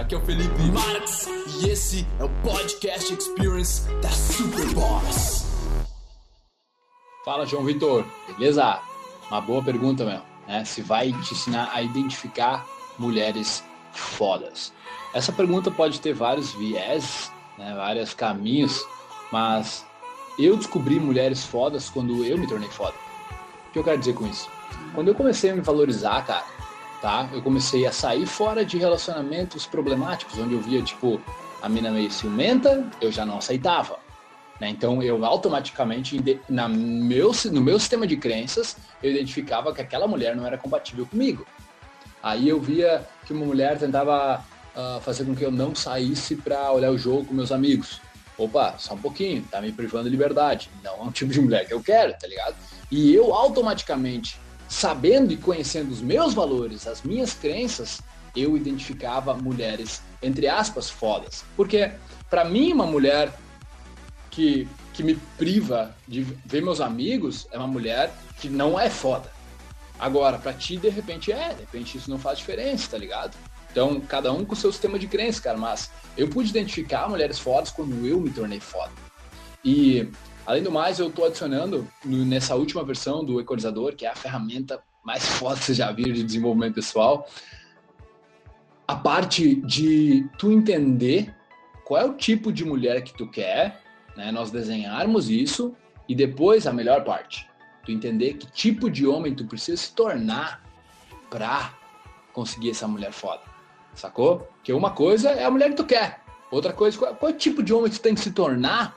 aqui é o Felipe Marx e esse é o Podcast Experience da Superboss. Fala, João Vitor, beleza? Uma boa pergunta, meu. Né? Se vai te ensinar a identificar mulheres fodas. Essa pergunta pode ter vários viés, né? vários caminhos, mas eu descobri mulheres fodas quando eu me tornei foda. O que eu quero dizer com isso? Quando eu comecei a me valorizar, cara, tá? Eu comecei a sair fora de relacionamentos problemáticos, onde eu via, tipo, a mina meio ciumenta, eu já não aceitava. Né? Então, eu automaticamente, na meu, no meu sistema de crenças, eu identificava que aquela mulher não era compatível comigo. Aí eu via que uma mulher tentava uh, fazer com que eu não saísse para olhar o jogo com meus amigos. Opa, só um pouquinho, tá me privando de liberdade. Não é um tipo de mulher que eu quero, tá ligado? E eu automaticamente sabendo e conhecendo os meus valores, as minhas crenças, eu identificava mulheres, entre aspas, fodas. Porque, para mim, uma mulher que, que me priva de ver meus amigos é uma mulher que não é foda. Agora, para ti, de repente é, de repente isso não faz diferença, tá ligado? Então, cada um com o seu sistema de crença, cara, mas eu pude identificar mulheres fodas quando eu me tornei foda. E Além do mais, eu estou adicionando no, nessa última versão do equalizador, que é a ferramenta mais foda que você já viu de desenvolvimento pessoal, a parte de tu entender qual é o tipo de mulher que tu quer, né? Nós desenharmos isso e depois a melhor parte, tu entender que tipo de homem tu precisa se tornar para conseguir essa mulher foda. Sacou? Porque uma coisa é a mulher que tu quer. Outra coisa, qual, qual é o tipo de homem que tu tem que se tornar